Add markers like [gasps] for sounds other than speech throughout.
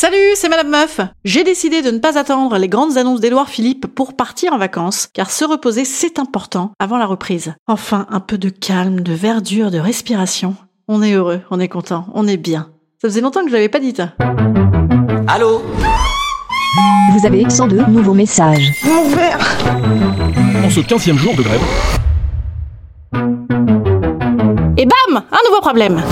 Salut, c'est Madame Meuf. J'ai décidé de ne pas attendre les grandes annonces d'Édouard Philippe pour partir en vacances, car se reposer c'est important avant la reprise. Enfin, un peu de calme, de verdure, de respiration. On est heureux, on est content, on est bien. Ça faisait longtemps que je l'avais pas dit. ça. Allô Vous avez 102 nouveaux messages. En ce 15 jour de grève, Et bam Un nouveau problème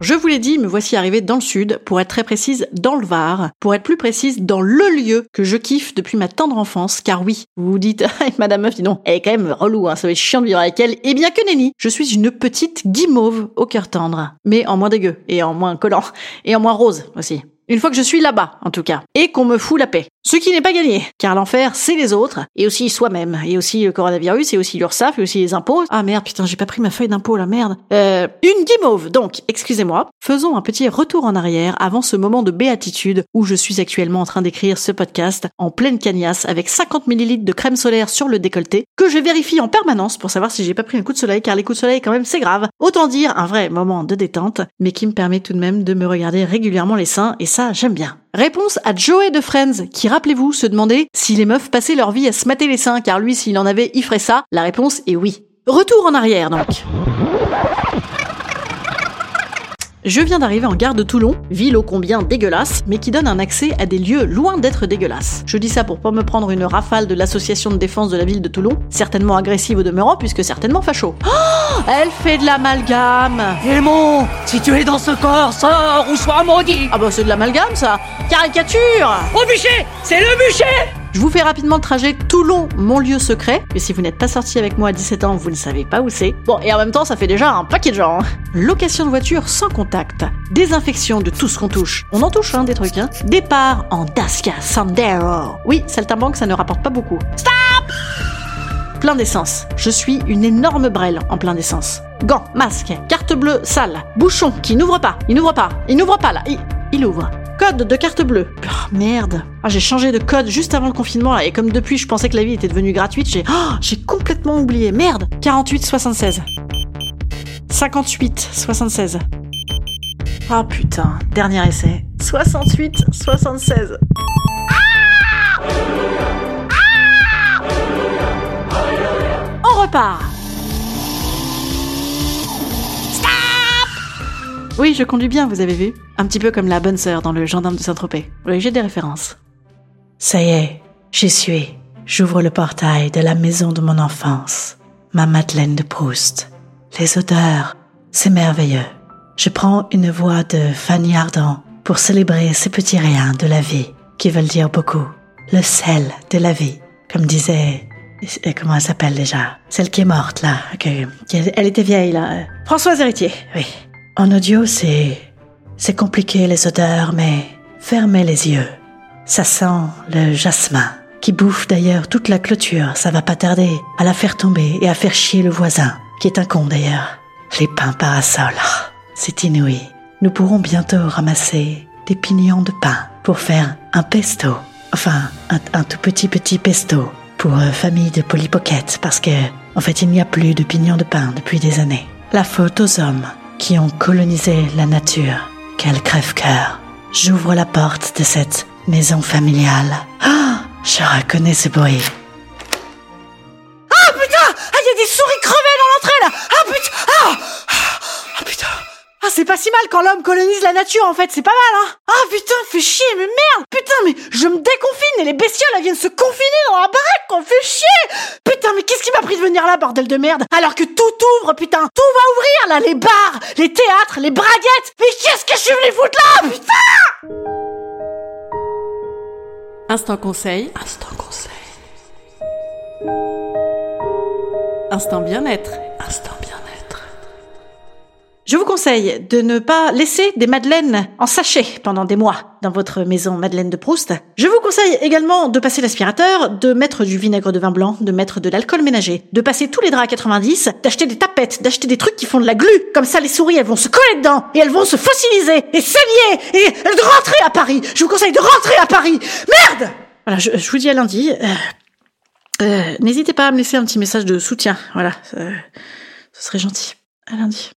je vous l'ai dit, me voici arrivé dans le sud, pour être très précise, dans le Var, pour être plus précise, dans le lieu que je kiffe depuis ma tendre enfance, car oui, vous vous dites, Ah, [laughs] Madame Meuf, dis donc, elle est quand même relou, hein, ça va être chiant de vivre avec elle, et bien que nenni, je suis une petite guimauve au cœur tendre, mais en moins dégueu, et en moins collant, et en moins rose aussi. Une fois que je suis là-bas, en tout cas, et qu'on me fout la paix. Ce qui n'est pas gagné, car l'enfer, c'est les autres, et aussi soi-même, et aussi le coronavirus, et aussi l'URSSAF, et aussi les impôts. Ah merde, putain, j'ai pas pris ma feuille d'impôt, la merde. Euh, une guimauve, donc, excusez-moi. Faisons un petit retour en arrière avant ce moment de béatitude où je suis actuellement en train d'écrire ce podcast en pleine cagnasse avec 50 millilitres de crème solaire sur le décolleté, que je vérifie en permanence pour savoir si j'ai pas pris un coup de soleil, car les coups de soleil, quand même, c'est grave. Autant dire un vrai moment de détente, mais qui me permet tout de même de me regarder régulièrement les seins, et j'aime bien. Réponse à Joey de Friends, qui, rappelez-vous, se demandait si les meufs passaient leur vie à se mater les seins, car lui, s'il en avait, il ferait ça. La réponse est oui. Retour en arrière, donc. Je viens d'arriver en gare de Toulon, ville ô combien dégueulasse, mais qui donne un accès à des lieux loin d'être dégueulasses. Je dis ça pour pas me prendre une rafale de l'association de défense de la ville de Toulon, certainement agressive au demeurant, puisque certainement facho. [gasps] Oh, elle fait de l'amalgame. Démon Si tu es dans ce corps, sors ou sois maudit. Ah bah c'est de l'amalgame ça. Caricature. Au bûcher C'est le bûcher Je vous fais rapidement le trajet Toulon, mon lieu secret. Mais si vous n'êtes pas sorti avec moi à 17 ans, vous ne savez pas où c'est. Bon, et en même temps, ça fait déjà un paquet de gens. hein. Location de voiture sans contact. Désinfection de tout ce qu'on touche. On en touche, hein, des trucs, hein. Départ en Dacia Sandero. Oui, Saltimbanque, ça ne rapporte pas beaucoup. Stop Plein d'essence. Je suis une énorme brêle en plein d'essence. Gants, masque, carte bleue sale, bouchon qui n'ouvre pas, il n'ouvre pas, il n'ouvre pas là, il, il ouvre. Code de carte bleue. Oh, merde. Ah, j'ai changé de code juste avant le confinement là, et comme depuis je pensais que la vie était devenue gratuite, j'ai oh, j'ai complètement oublié. Merde. 48 76. 58 76. Ah putain, dernier essai. 68 76. On repart. Oui, je conduis bien, vous avez vu. Un petit peu comme la bonne sœur dans le gendarme de Saint-Tropez. Oui, j'ai des références. Ça y est, j'y suis. J'ouvre le portail de la maison de mon enfance. Ma Madeleine de Proust. Les odeurs, c'est merveilleux. Je prends une voix de Fanny Ardant pour célébrer ces petits riens de la vie qui veulent dire beaucoup. Le sel de la vie, comme disait... euh, Comment elle s'appelle déjà? Celle qui est morte, là. elle était vieille, là. Françoise Héritier, oui. En audio, c'est... C'est compliqué les odeurs, mais fermez les yeux. Ça sent le jasmin, qui bouffe d'ailleurs toute la clôture. Ça va pas tarder à la faire tomber et à faire chier le voisin, qui est un con d'ailleurs. Les pins parasols, ah, c'est inouï. Nous pourrons bientôt ramasser des pignons de pain pour faire un pesto. Enfin, un, un tout petit petit pesto pour euh, famille de polypocket parce que, en fait, il n'y a plus de pignons de pain depuis des années. La faute aux hommes qui ont colonisé la nature. Quel crève-cœur. J'ouvre la porte de cette maison familiale. Ah, je reconnais ce bruit. Ah putain Ah, il y a des souris crevées dans l'entrée là Ah putain Ah Ah putain c'est pas si mal quand l'homme colonise la nature, en fait, c'est pas mal, hein Ah, putain, fais chier, mais merde Putain, mais je me déconfine et les bestioles, elles viennent se confiner dans la baraque, qu'on fait chier De venir là, bordel de merde Alors que tout ouvre, putain Tout va ouvrir, là, les bars, les théâtres, les braguettes Mais qu'est-ce que je suis venu foutre là, putain Instant conseil. Instant conseil. Instant bien-être. Je vous conseille de ne pas laisser des madeleines en sachet pendant des mois dans votre maison Madeleine de Proust. Je vous conseille également de passer l'aspirateur, de mettre du vinaigre de vin blanc, de mettre de l'alcool ménager, de passer tous les draps à 90, d'acheter des tapettes, d'acheter des trucs qui font de la glu. Comme ça, les souris, elles vont se coller dedans et elles vont se fossiliser et saigner et de rentrer à Paris. Je vous conseille de rentrer à Paris. Merde Voilà, je, vous dis à lundi. Euh, euh, N'hésitez pas à me laisser un petit message de soutien. Voilà, euh, ce serait gentil. À lundi.